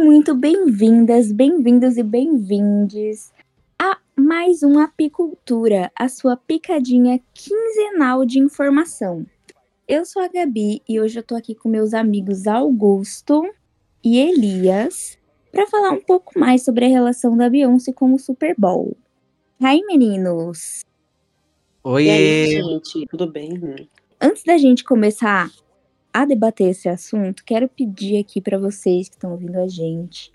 Sejam muito bem-vindas, bem-vindos e bem-vindes a mais um Apicultura, a sua picadinha quinzenal de informação. Eu sou a Gabi e hoje eu tô aqui com meus amigos Augusto e Elias para falar um pouco mais sobre a relação da Beyoncé com o Super Bowl. Aí, meninos! Oi, E aí, gente, tudo bem? Antes da gente começar a debater esse assunto, quero pedir aqui para vocês que estão ouvindo a gente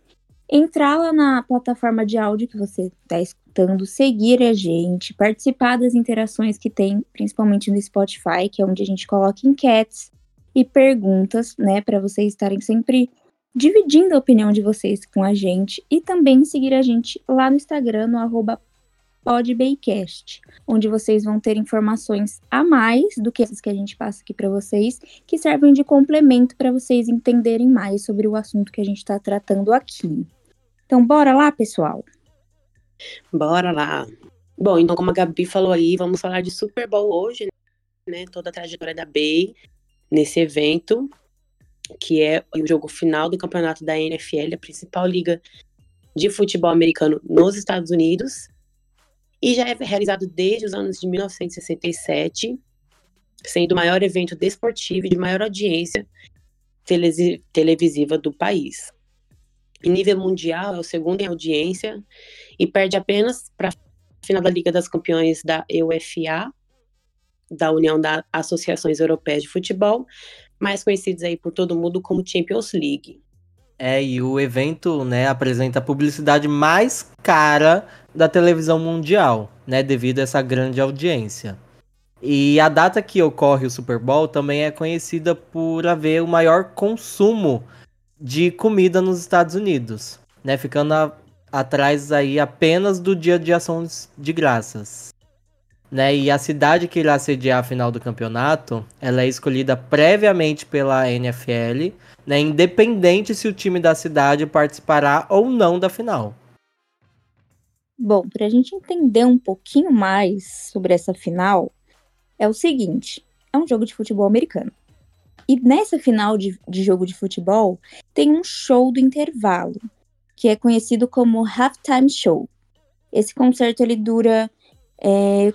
entrar lá na plataforma de áudio que você está escutando, seguir a gente, participar das interações que tem, principalmente no Spotify, que é onde a gente coloca enquetes e perguntas, né, para vocês estarem sempre dividindo a opinião de vocês com a gente e também seguir a gente lá no Instagram no arroba podbaycast, onde vocês vão ter informações a mais do que essas que a gente passa aqui para vocês, que servem de complemento para vocês entenderem mais sobre o assunto que a gente está tratando aqui. Então, bora lá, pessoal? Bora lá. Bom, então, como a Gabi falou aí, vamos falar de Super Bowl hoje, né? Toda a trajetória da Bay nesse evento, que é o jogo final do campeonato da NFL, a principal liga de futebol americano nos Estados Unidos. E já é realizado desde os anos de 1967, sendo o maior evento desportivo e de maior audiência televisiva do país. Em nível mundial, é o segundo em audiência e perde apenas para a final da Liga das Campeões da UEFA, da União das Associações Europeias de Futebol, mais conhecidos aí por todo mundo como Champions League. É, e o evento, né, apresenta a publicidade mais cara da televisão mundial, né, devido a essa grande audiência. E a data que ocorre o Super Bowl também é conhecida por haver o maior consumo de comida nos Estados Unidos, né, ficando a- atrás aí apenas do Dia de Ações de Graças. Né, e a cidade que irá sediar a final do campeonato, ela é escolhida previamente pela NFL, né, independente se o time da cidade participará ou não da final. Bom, para a gente entender um pouquinho mais sobre essa final, é o seguinte: é um jogo de futebol americano. E nessa final de, de jogo de futebol, tem um show do intervalo, que é conhecido como Halftime Show. Esse concerto ele dura é,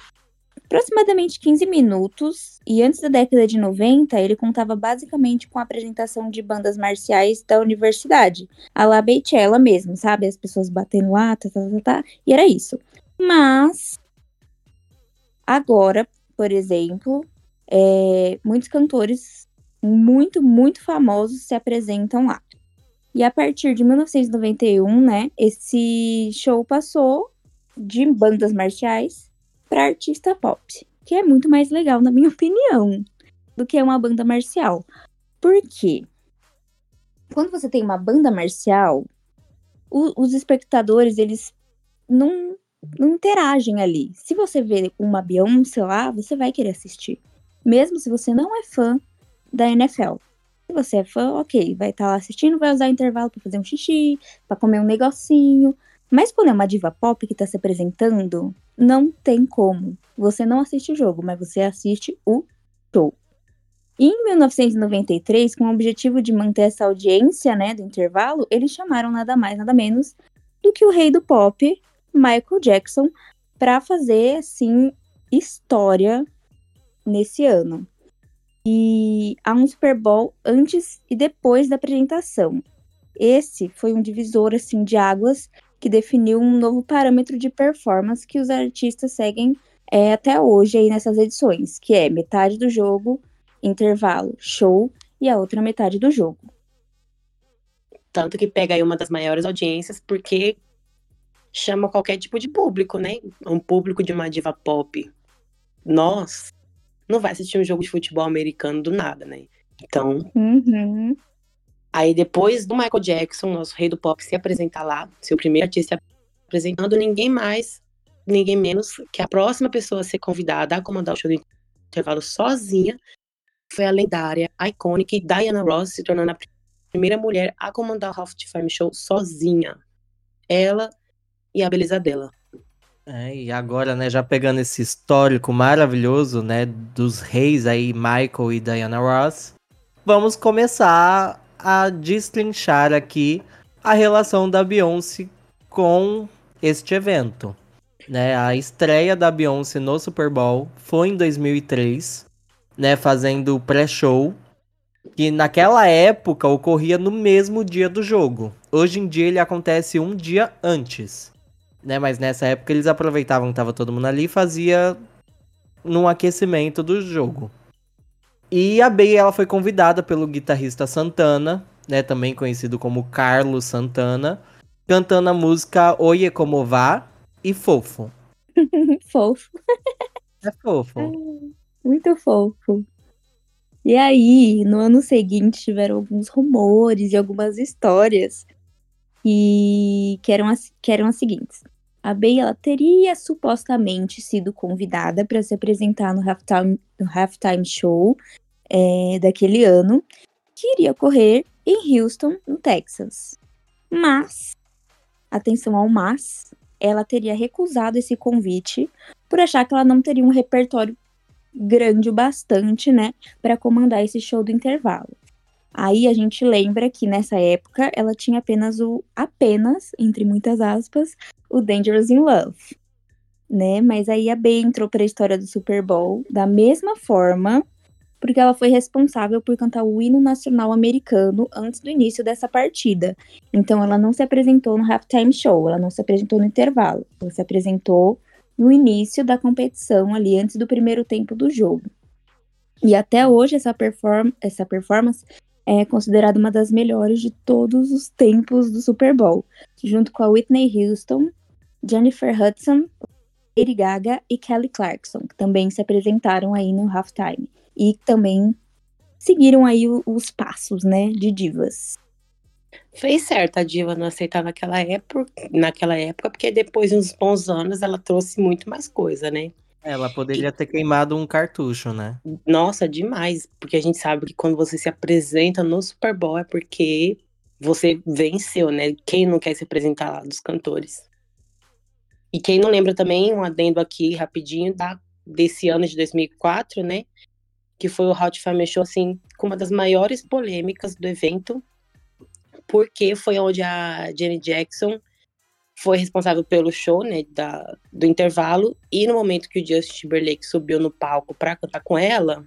aproximadamente 15 minutos, e antes da década de 90, ele contava basicamente com a apresentação de bandas marciais da universidade, a la Beychella mesmo, sabe? As pessoas batendo lá, tá, tá, tá, tá, e era isso. Mas, agora, por exemplo, é, muitos cantores muito, muito famosos se apresentam lá. E a partir de 1991, né, esse show passou de bandas marciais para artista pop, que é muito mais legal, na minha opinião, do que uma banda marcial. Por quê? Quando você tem uma banda marcial, o- os espectadores, eles não, não interagem ali. Se você vê uma Beyoncé lá, você vai querer assistir. Mesmo se você não é fã da NFL. Se você é fã, ok, vai estar lá assistindo, vai usar intervalo para fazer um xixi, para comer um negocinho. Mas quando é uma diva pop que tá se apresentando, não tem como. Você não assiste o jogo, mas você assiste o show. Em 1993, com o objetivo de manter essa audiência, né, do intervalo, eles chamaram nada mais, nada menos do que o rei do pop, Michael Jackson, para fazer assim história nesse ano. E há um Super Bowl antes e depois da apresentação. Esse foi um divisor assim de águas que definiu um novo parâmetro de performance que os artistas seguem é, até hoje aí nessas edições, que é metade do jogo, intervalo, show e a outra metade do jogo. Tanto que pega aí uma das maiores audiências, porque chama qualquer tipo de público, né? Um público de uma diva pop. Nós não vai assistir um jogo de futebol americano do nada, né? Então, Uhum. Aí depois do Michael Jackson, nosso rei do pop, se apresentar lá, seu primeiro artista se apresentando, ninguém mais, ninguém menos que a próxima pessoa a ser convidada a comandar o show do intervalo sozinha foi a lendária, icônica Diana Ross, se tornando a primeira mulher a comandar o Halftime Show sozinha. Ela e a beleza dela. É, e agora, né, já pegando esse histórico maravilhoso, né, dos reis aí, Michael e Diana Ross, vamos começar a destrinchar aqui a relação da Beyoncé com este evento. Né, a estreia da Beyoncé no Super Bowl foi em 2003, né, fazendo o pré-show, que naquela época ocorria no mesmo dia do jogo. Hoje em dia ele acontece um dia antes, né, mas nessa época eles aproveitavam que tava todo mundo ali e fazia num aquecimento do jogo. E a Bey ela foi convidada pelo guitarrista Santana, né, também conhecido como Carlos Santana, cantando a música Oye Como Vá e Fofo. fofo. É fofo. Muito fofo. E aí, no ano seguinte, tiveram alguns rumores e algumas histórias e que eram as, que eram as seguintes. A Bey ela teria supostamente sido convidada para se apresentar no halftime, no halftime show é, daquele ano, que iria ocorrer em Houston, no Texas. Mas atenção ao mas, ela teria recusado esse convite por achar que ela não teria um repertório grande o bastante, né, para comandar esse show do intervalo. Aí a gente lembra que nessa época ela tinha apenas o apenas, entre muitas aspas, o Dangerous in Love, né? Mas aí a Bey entrou para a história do Super Bowl da mesma forma porque ela foi responsável por cantar o hino nacional americano antes do início dessa partida. Então ela não se apresentou no halftime show, ela não se apresentou no intervalo, ela se apresentou no início da competição ali antes do primeiro tempo do jogo. E até hoje essa, perform essa performance é considerada uma das melhores de todos os tempos do Super Bowl, junto com a Whitney Houston, Jennifer Hudson, Lady Gaga e Kelly Clarkson, que também se apresentaram aí no halftime e também seguiram aí os passos, né, de divas. Fez certo a diva não aceitar naquela época, naquela época, porque depois de uns bons anos ela trouxe muito mais coisa, né? Ela poderia e... ter queimado um cartucho, né? Nossa, demais, porque a gente sabe que quando você se apresenta no Super Bowl é porque você venceu, né? Quem não quer se apresentar lá dos cantores? E quem não lembra também, um adendo aqui rapidinho, da, desse ano de 2004, né? que foi o Hot Family Show, assim, com uma das maiores polêmicas do evento, porque foi onde a Jenny Jackson foi responsável pelo show, né, da, do intervalo, e no momento que o Justin Timberlake subiu no palco para cantar com ela,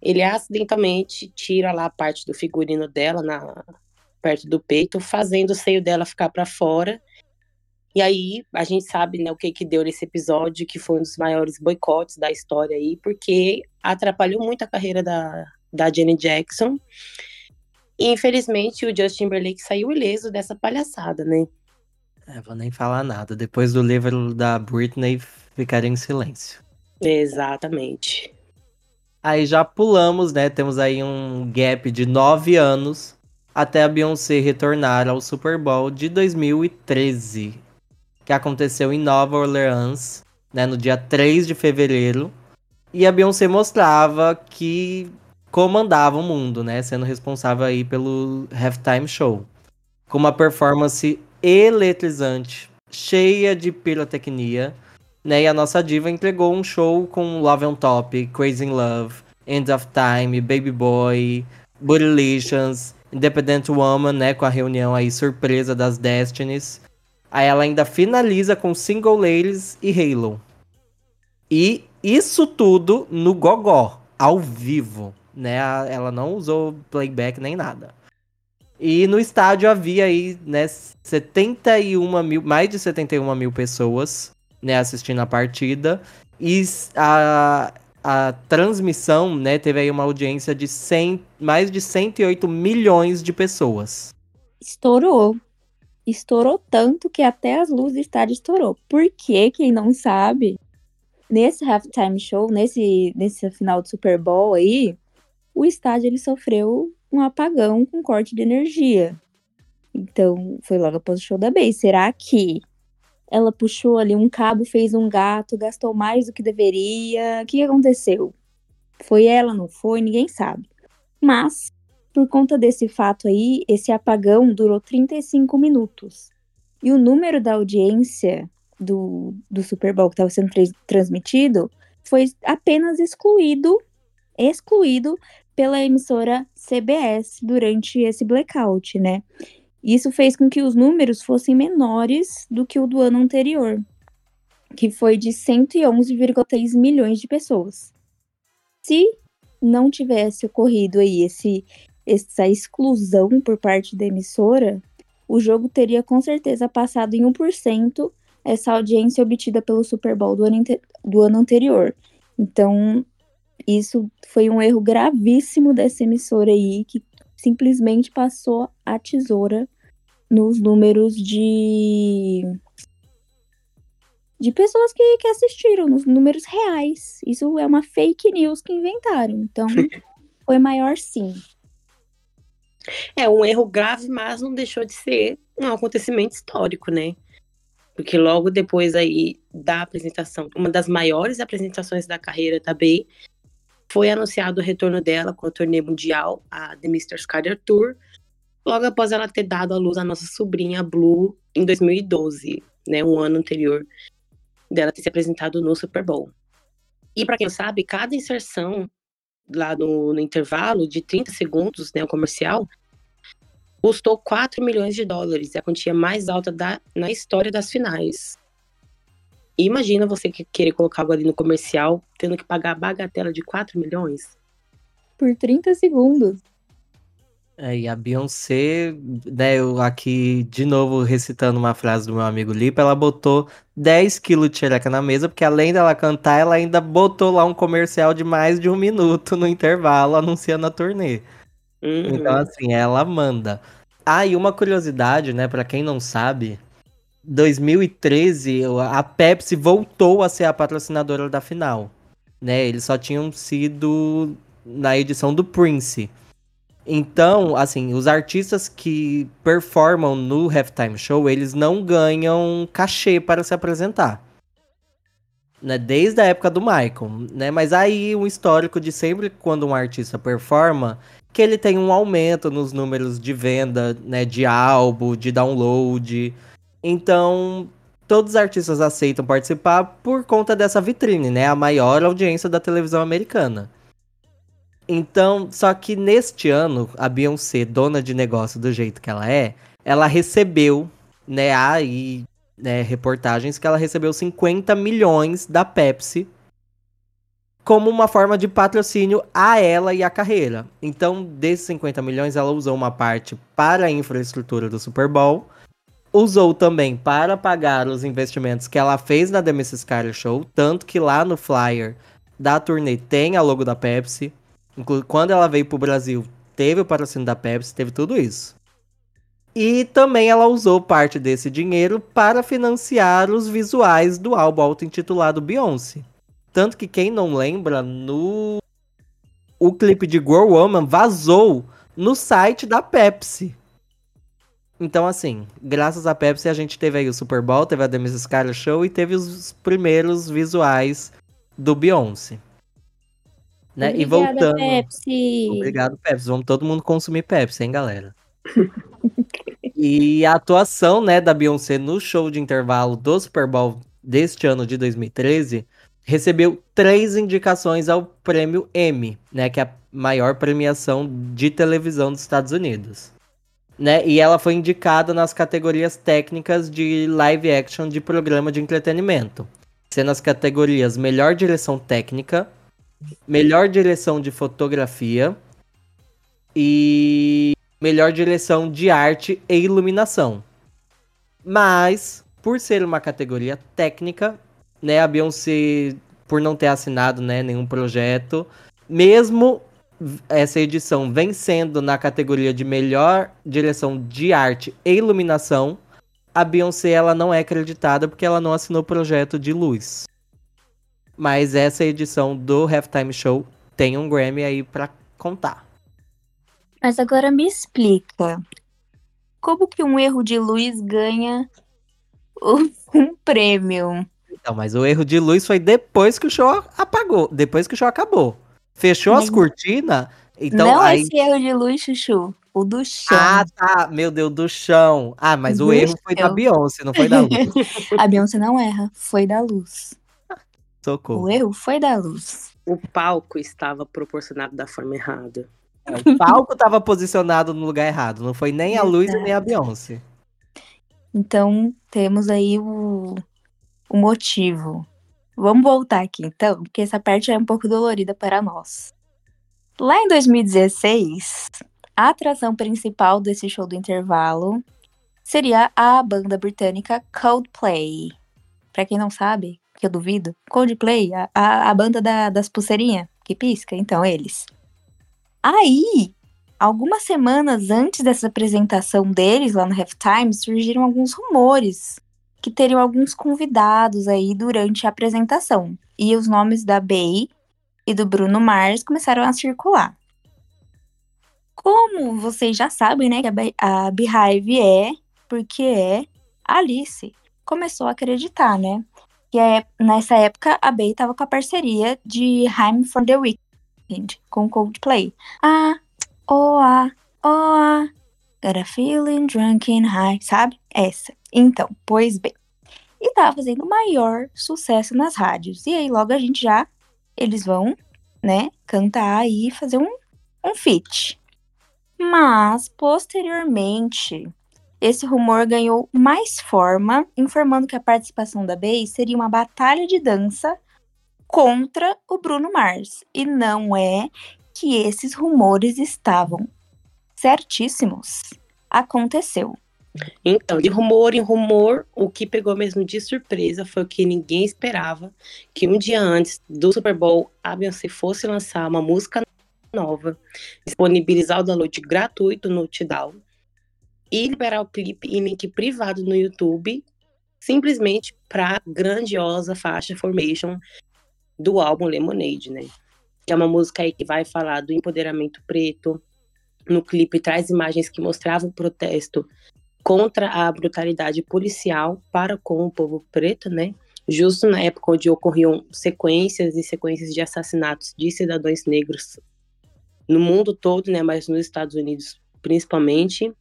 ele acidentalmente tira lá a parte do figurino dela na perto do peito, fazendo o seio dela ficar para fora e aí a gente sabe né, o que que deu nesse episódio, que foi um dos maiores boicotes da história aí, porque atrapalhou muito a carreira da, da Jenny Jackson. E infelizmente o Justin Timberlake saiu ileso dessa palhaçada, né? É, vou nem falar nada. Depois do livro da Britney, ficaria em silêncio. Exatamente. Aí já pulamos, né? Temos aí um gap de nove anos até a Beyoncé retornar ao Super Bowl de 2013 que aconteceu em Nova Orleans, né, no dia 3 de fevereiro. E a Beyoncé mostrava que comandava o mundo, né, sendo responsável aí pelo halftime show. Com uma performance eletrizante, cheia de pirotecnia, né, e a nossa diva entregou um show com Love on Top, Crazy in Love, End of Time, Baby Boy, Bootylicious, Independent Woman, né, com a reunião aí surpresa das Destinies. Aí ela ainda finaliza com Single Ladies e Halo. E isso tudo no gogó, ao vivo, né? Ela não usou playback nem nada. E no estádio havia aí, né, 71 mil, mais de 71 mil pessoas, né, assistindo a partida. E a, a transmissão, né, teve aí uma audiência de 100, mais de 108 milhões de pessoas. Estourou estourou tanto que até as luzes do estádio estourou. Porque, quem não sabe, nesse halftime show, nesse, nesse final do Super Bowl aí, o estádio ele sofreu um apagão com corte de energia. Então, foi logo após o show da Bey. Será que ela puxou ali um cabo, fez um gato, gastou mais do que deveria? O que aconteceu? Foi ela, não foi? Ninguém sabe. Mas por conta desse fato aí, esse apagão durou 35 minutos. E o número da audiência do, do Super Bowl que estava sendo transmitido foi apenas excluído, excluído pela emissora CBS durante esse blackout, né? Isso fez com que os números fossem menores do que o do ano anterior, que foi de 111,3 milhões de pessoas. Se não tivesse ocorrido aí esse, essa exclusão por parte da emissora, o jogo teria com certeza passado em 1% essa audiência obtida pelo Super Bowl do ano, do ano anterior. Então, isso foi um erro gravíssimo dessa emissora aí, que simplesmente passou a tesoura nos números de de pessoas que, que assistiram, nos números reais. Isso é uma fake news que inventaram. Então, foi maior sim. É um erro grave, mas não deixou de ser um acontecimento histórico, né? Porque logo depois aí da apresentação, uma das maiores apresentações da carreira da Bey, foi anunciado o retorno dela com a turnê mundial, a The Mr. Skyler Tour, logo após ela ter dado à luz a nossa sobrinha Blue em 2012, né, um ano anterior dela ter se apresentado no Super Bowl. E para quem não sabe, cada inserção lá no, no, intervalo de 30 segundos, né, o comercial, custou 4 milhões de dólares, é a quantia mais alta da, na história das finais. Imagina você que querer colocar algo ali no comercial, tendo que pagar a bagatela de 4 milhões. Por 30 segundos. É, e a Beyoncé, né, eu aqui de novo recitando uma frase do meu amigo Lipa, ela botou 10 quilos de xereca na mesa, porque além dela cantar, ela ainda botou lá um comercial de mais de um minuto no intervalo, anunciando a turnê. Uhum. Então, assim, ela manda. Ah, e uma curiosidade, né, para quem não sabe, 2013 a Pepsi voltou a ser a patrocinadora da final, né? Eles só tinham sido na edição do Prince. Então, assim, os artistas que performam no halftime show, eles não ganham cachê para se apresentar. Né, desde a época do Michael, né? Mas aí o histórico de sempre quando um artista performa, que ele tem um aumento nos números de venda, né, de álbum, de download. Então, todos os artistas aceitam participar por conta dessa vitrine, né? A maior audiência da televisão americana. Então, só que neste ano, a Beyoncé, dona de negócio do jeito que ela é, ela recebeu, né, aí, né, reportagens que ela recebeu 50 milhões da Pepsi como uma forma de patrocínio a ela e a carreira. Então, desses 50 milhões, ela usou uma parte para a infraestrutura do Super Bowl, usou também para pagar os investimentos que ela fez na The Mrs. Carter Show, tanto que lá no flyer da turnê tem a logo da Pepsi. Quando ela veio pro Brasil, teve o patrocínio da Pepsi, teve tudo isso. E também ela usou parte desse dinheiro para financiar os visuais do álbum auto-intitulado Beyoncé. Tanto que quem não lembra, no o clipe de Girl Woman vazou no site da Pepsi. Então, assim, graças à Pepsi a gente teve aí o Super Bowl, teve a The Mrs. Carter Show e teve os primeiros visuais do Beyoncé. Né? Obrigada, e voltando. Pepsi. Obrigado, Pepsi. Vamos todo mundo consumir Pepsi, hein, galera? e a atuação, né, da Beyoncé no show de intervalo do Super Bowl deste ano de 2013 recebeu três indicações ao prêmio Emmy, né, que é a maior premiação de televisão dos Estados Unidos. Né, e ela foi indicada nas categorias técnicas de live action de programa de entretenimento, sendo as categorias melhor direção técnica, melhor direção de fotografia e melhor direção de arte e iluminação. Mas, por ser uma categoria técnica, né, a Beyoncé, por não ter assinado né, nenhum projeto, mesmo essa edição vencendo na categoria de melhor direção de arte e iluminação, a Beyoncé ela não é acreditada porque ela não assinou projeto de luz. Mas essa edição do Halftime Show tem um Grammy aí para contar. Mas agora me explica. Como que um erro de luz ganha um prêmio? Então, mas o erro de luz foi depois que o show apagou, depois que o show acabou. Fechou as cortinas, então Não aí... esse erro de luz, Chuchu. O do chão. Ah, tá. Meu Deus, do chão. Ah, mas do o erro foi da Beyoncé, não foi da luz. a Beyoncé não erra, foi da luz. Socorro. O erro foi da luz. O palco estava proporcionado da forma errada. o palco tava posicionado no lugar errado. Não foi nem a luz e nem a Beyoncé. Então, temos aí o, o motivo. Vamos voltar aqui, então, porque essa parte é um pouco dolorida para nós. Lá em 2016, a atração principal desse show do intervalo seria a banda britânica Coldplay. Para quem não sabe, que eu duvido, Coldplay, a, a, a banda da, das pulseirinhas que pisca, então eles. Aí, algumas semanas antes dessa apresentação deles lá no Halftime, surgiram alguns rumores que teriam alguns convidados aí durante a apresentação. E os nomes da Bey e do Bruno Mars começaram a circular. Como vocês já sabem, né, que a Beehive é porque é Alice. Começou a acreditar, né? Que é, nessa época a Bey tava com a parceria de I'm for the Weekend com Coldplay. Ah, oh, ah, oh, ah, got a feeling drunk and high, sabe? Essa. Então, pois bem. E tava fazendo maior sucesso nas rádios. E aí logo a gente já, eles vão, né, cantar e fazer um, um feat. Mas, posteriormente, esse rumor ganhou mais forma, informando que a participação da Bey seria uma batalha de dança contra o Bruno Mars. E não é que esses rumores estavam certíssimos. Aconteceu. Então, de rumor em rumor, o que pegou mesmo de surpresa foi que ninguém esperava, que um dia antes do Super Bowl, a Beyoncé fosse lançar uma música nova, disponibilizar o download gratuito no Tidal e liberar o clipe em link privado no YouTube, simplesmente para grandiosa faixa Formation do álbum Lemonade, né? Que é uma música aí que vai falar do empoderamento preto. No clipe traz imagens que mostravam o protesto contra a brutalidade policial para com o povo preto, né? Justo na época onde ocorriam sequências e sequências de assassinatos de cidadãos negros no mundo todo, né? Mas nos Estados Unidos principalmente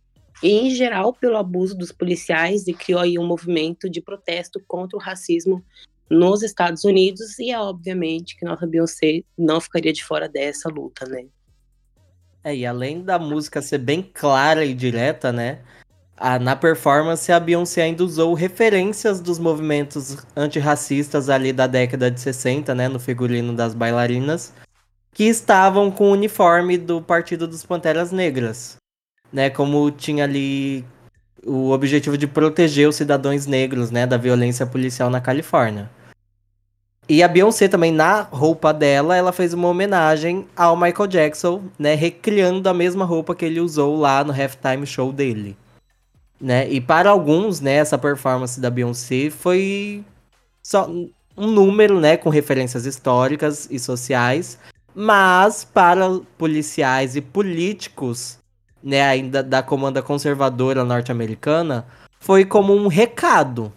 e em geral pelo abuso dos policiais e criou aí um movimento de protesto contra o racismo nos Estados Unidos e é obviamente que nossa Beyoncé não ficaria de fora dessa luta, né? É, e além da música ser bem clara e direta, né? A, na performance, a Beyoncé ainda usou referências dos movimentos antirracistas ali da década de 60, né? No figurino das bailarinas, que estavam com o uniforme do Partido dos Panteras Negras né? Como tinha ali o objetivo de proteger os cidadãos negros, né, da violência policial na Califórnia. E a Beyoncé também, na roupa dela, ela fez uma homenagem ao Michael Jackson, né, recriando a mesma roupa que ele usou lá no halftime show dele. Né? E para alguns, né, essa performance da Beyoncé foi só um número, né, com referências históricas e sociais, mas para policiais e políticos né, ainda da comanda conservadora norte-americana, foi como um recado,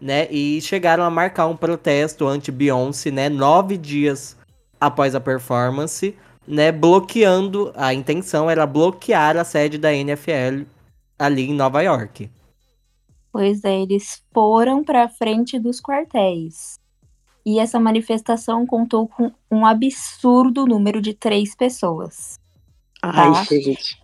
né? E chegaram a marcar um protesto anti-Beyoncé, né, nove dias após a performance, né, bloqueando, a intenção era bloquear a sede da NFL ali em Nova York. Pois é, eles foram para frente dos quartéis. E essa manifestação contou com um absurdo número de três pessoas. Ai, tá? gente.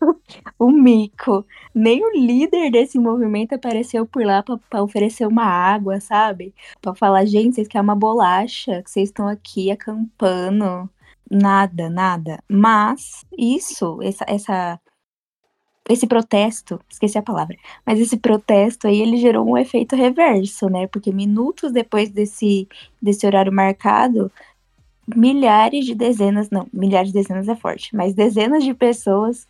o mico. Nem o líder desse movimento apareceu por lá para oferecer uma água, sabe? Para falar, gente, vocês querem uma bolacha, que vocês estão aqui acampando. Nada, nada. Mas isso, essa, essa esse protesto, esqueci a palavra, mas esse protesto aí ele gerou um efeito reverso, né? Porque minutos depois desse, desse horário marcado, milhares de dezenas, não, milhares de dezenas é forte, mas dezenas de pessoas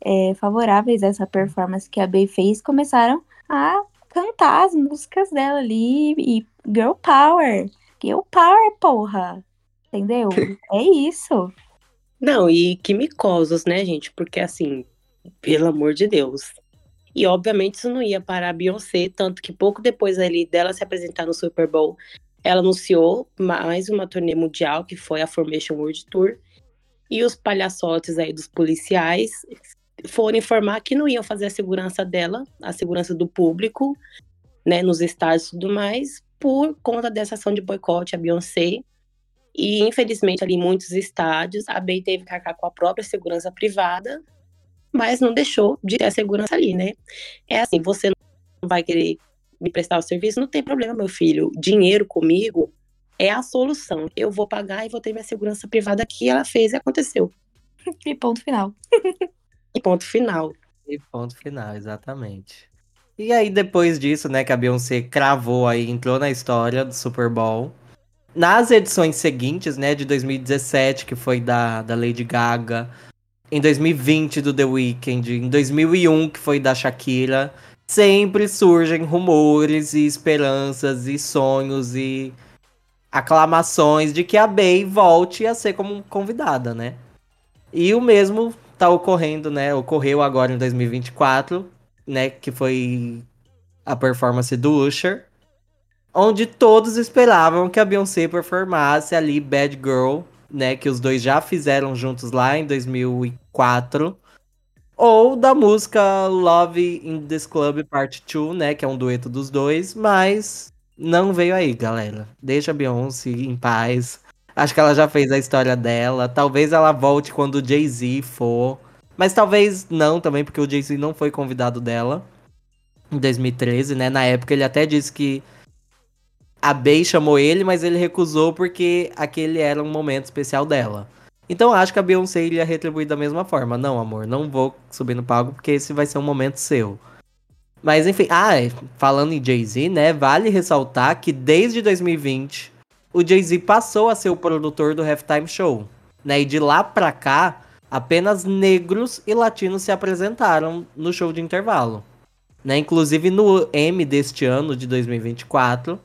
é, favoráveis a essa performance que a Bey fez começaram a cantar as músicas dela ali e Girl Power. Girl Power, porra! Entendeu? é isso. Não, e que micosos, né, gente? Porque assim, pelo amor de Deus. E obviamente isso não ia parar a Beyoncé, tanto que pouco depois ali dela se apresentar no Super Bowl, ela anunciou mais uma turnê mundial, que foi a Formation World Tour. E os palhaçotes aí dos policiais foram informar que não iam fazer a segurança dela, a segurança do público, né, nos estádios e tudo mais, por conta dessa ação de boicote a Beyoncé. E, infelizmente, ali em muitos estádios, a Bey teve que arcar com a própria segurança privada, mas não deixou de ter a segurança ali, né? É assim, você não vai querer me prestar o serviço, não tem problema, meu filho. Dinheiro comigo é a solução. Eu vou pagar e vou ter minha segurança privada aqui. Ela fez e aconteceu. E ponto final. e ponto final. E ponto final, exatamente. E aí, depois disso, né, que a Beyoncé cravou aí, entrou na história do Super Bowl. Nas edições seguintes, né, de 2017, que foi da, da Lady Gaga, em 2020 do The Weeknd, em 2001 que foi da Shakira, sempre surgem rumores e esperanças e sonhos e aclamações de que a Bey volte a ser como convidada, né? E o mesmo tá ocorrendo, né? Ocorreu agora em 2024, né, que foi a performance do Usher onde todos esperavam que a Beyoncé performasse ali Bad Girl, né, que os dois já fizeram juntos lá em 2004, ou da música Love in This Club Part 2, né, que é um dueto dos dois, mas não veio aí, galera. Deixa a Beyoncé em paz. Acho que ela já fez a história dela. Talvez ela volte quando o Jay-Z for. Mas talvez não também, porque o Jay-Z não foi convidado dela em 2013, né? Na época ele até disse que a Bey chamou ele, mas ele recusou porque aquele era um momento especial dela. Então acho que a Beyoncé iria retribuir da mesma forma. Não, amor, não vou subir no palco porque esse vai ser um momento seu. Mas enfim, ah, é, falando em Jay-Z, né? Vale ressaltar que desde 2020 o Jay-Z passou a ser o produtor do Halftime Show. Né? E de lá pra cá, apenas negros e latinos se apresentaram no show de intervalo. Né? Inclusive no M deste ano, de 2024,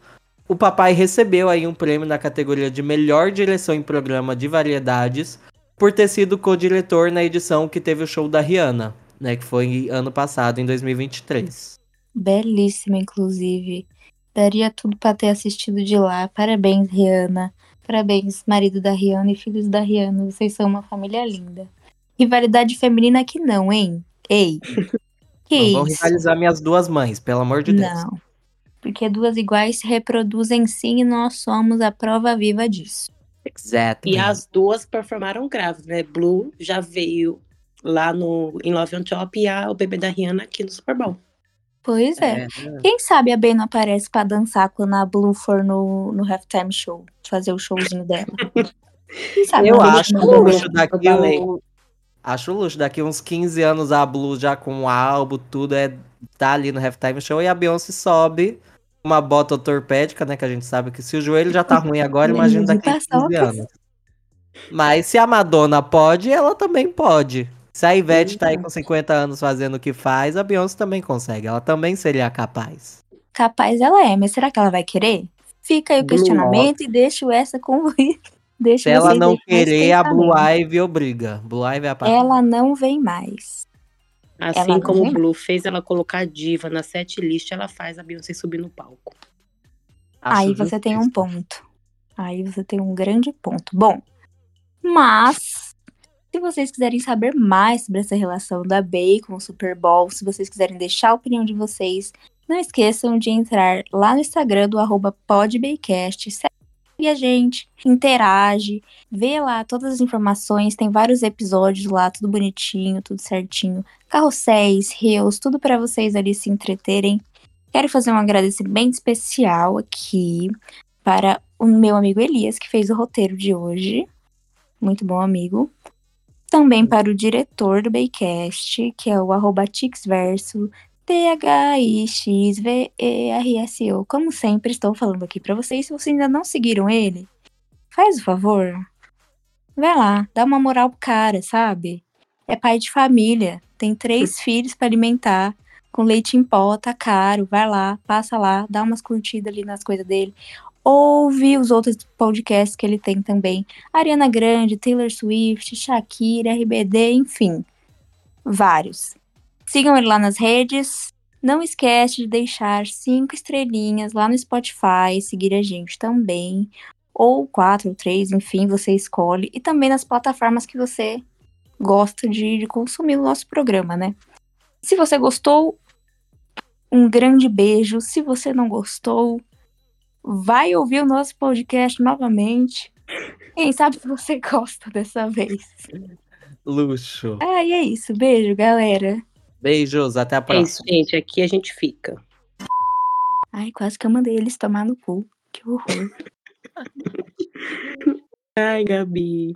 o papai recebeu aí um prêmio na categoria de melhor direção em programa de variedades por ter sido co-diretor na edição que teve o show da Rihanna, né, que foi ano passado, em 2023. Belíssima, inclusive. Daria tudo para ter assistido de lá. Parabéns, Rihanna. Parabéns, marido da Rihanna e filhos da Rihanna. Vocês são uma família linda. Rivalidade feminina aqui não, hein? Ei. Que não isso? vão rivalizar minhas duas mães, pelo amor de Deus. Não porque duas iguais se reproduzem sim e nós somos a prova viva disso. Exato. E as duas performaram grave, né? Blue já veio lá no em Love on Top e a, o bebê da Rihanna aqui no Super Bowl. Pois é. é. Quem sabe a Ben não aparece para dançar quando a Blue for no, no halftime show, fazer o showzinho dela. Quem sabe eu acho luxo daqui eu, acho luxo daqui uns 15 anos a Blue já com o álbum, tudo é tá ali no halftime show e a Beyoncé sobe uma bota ortopédica, né? Que a gente sabe que se o joelho já tá ruim agora, imagina daqui a 15 anos. Mas se a Madonna pode, ela também pode. Se a Ivete tá aí com 50 anos fazendo o que faz, a Beyoncé também consegue. Ela também seria capaz. Capaz ela é, mas será que ela vai querer? Fica aí o questionamento e deixo essa com Deixa Se ela não querer, a Blue Ivy obriga. Blue Ivy é a Ela não vem mais. Assim ela como o Blue fez ela colocar diva na set list, ela faz a Beyoncé subir no palco. Acho Aí você tem um ponto. Aí você tem um grande ponto. Bom, mas se vocês quiserem saber mais sobre essa relação da Bey com o Super Bowl, se vocês quiserem deixar a opinião de vocês, não esqueçam de entrar lá no Instagram do arroba podbaycast, segue a gente, interage, vê lá todas as informações, tem vários episódios lá, tudo bonitinho, tudo certinho, carrosséis, rios, tudo para vocês ali se entreterem. Quero fazer um agradecimento especial aqui para o meu amigo Elias, que fez o roteiro de hoje. Muito bom amigo. Também para o diretor do Baycast, que é o arroba Tixverso, T-H-I-X-V-E-R-S-O. Como sempre, estou falando aqui para vocês. Se vocês ainda não seguiram ele, faz o favor. Vai lá, dá uma moral pro cara, sabe? É pai de família, tem três filhos para alimentar, com leite em pó, tá caro. Vai lá, passa lá, dá umas curtidas ali nas coisas dele. Ouve os outros podcasts que ele tem também. Ariana Grande, Taylor Swift, Shakira, RBD, enfim. Vários. Sigam ele lá nas redes. Não esquece de deixar cinco estrelinhas lá no Spotify, seguir a gente também. Ou quatro ou três, enfim, você escolhe. E também nas plataformas que você gosta de, de consumir o nosso programa, né? Se você gostou, um grande beijo. Se você não gostou, vai ouvir o nosso podcast novamente. Quem sabe se você gosta dessa vez. Luxo. Ah, e é isso. Beijo, galera. Beijos, até a É próxima. isso, gente. Aqui a gente fica. Ai, quase que eu mandei eles tomar no cu. Que horror. Ai, Gabi.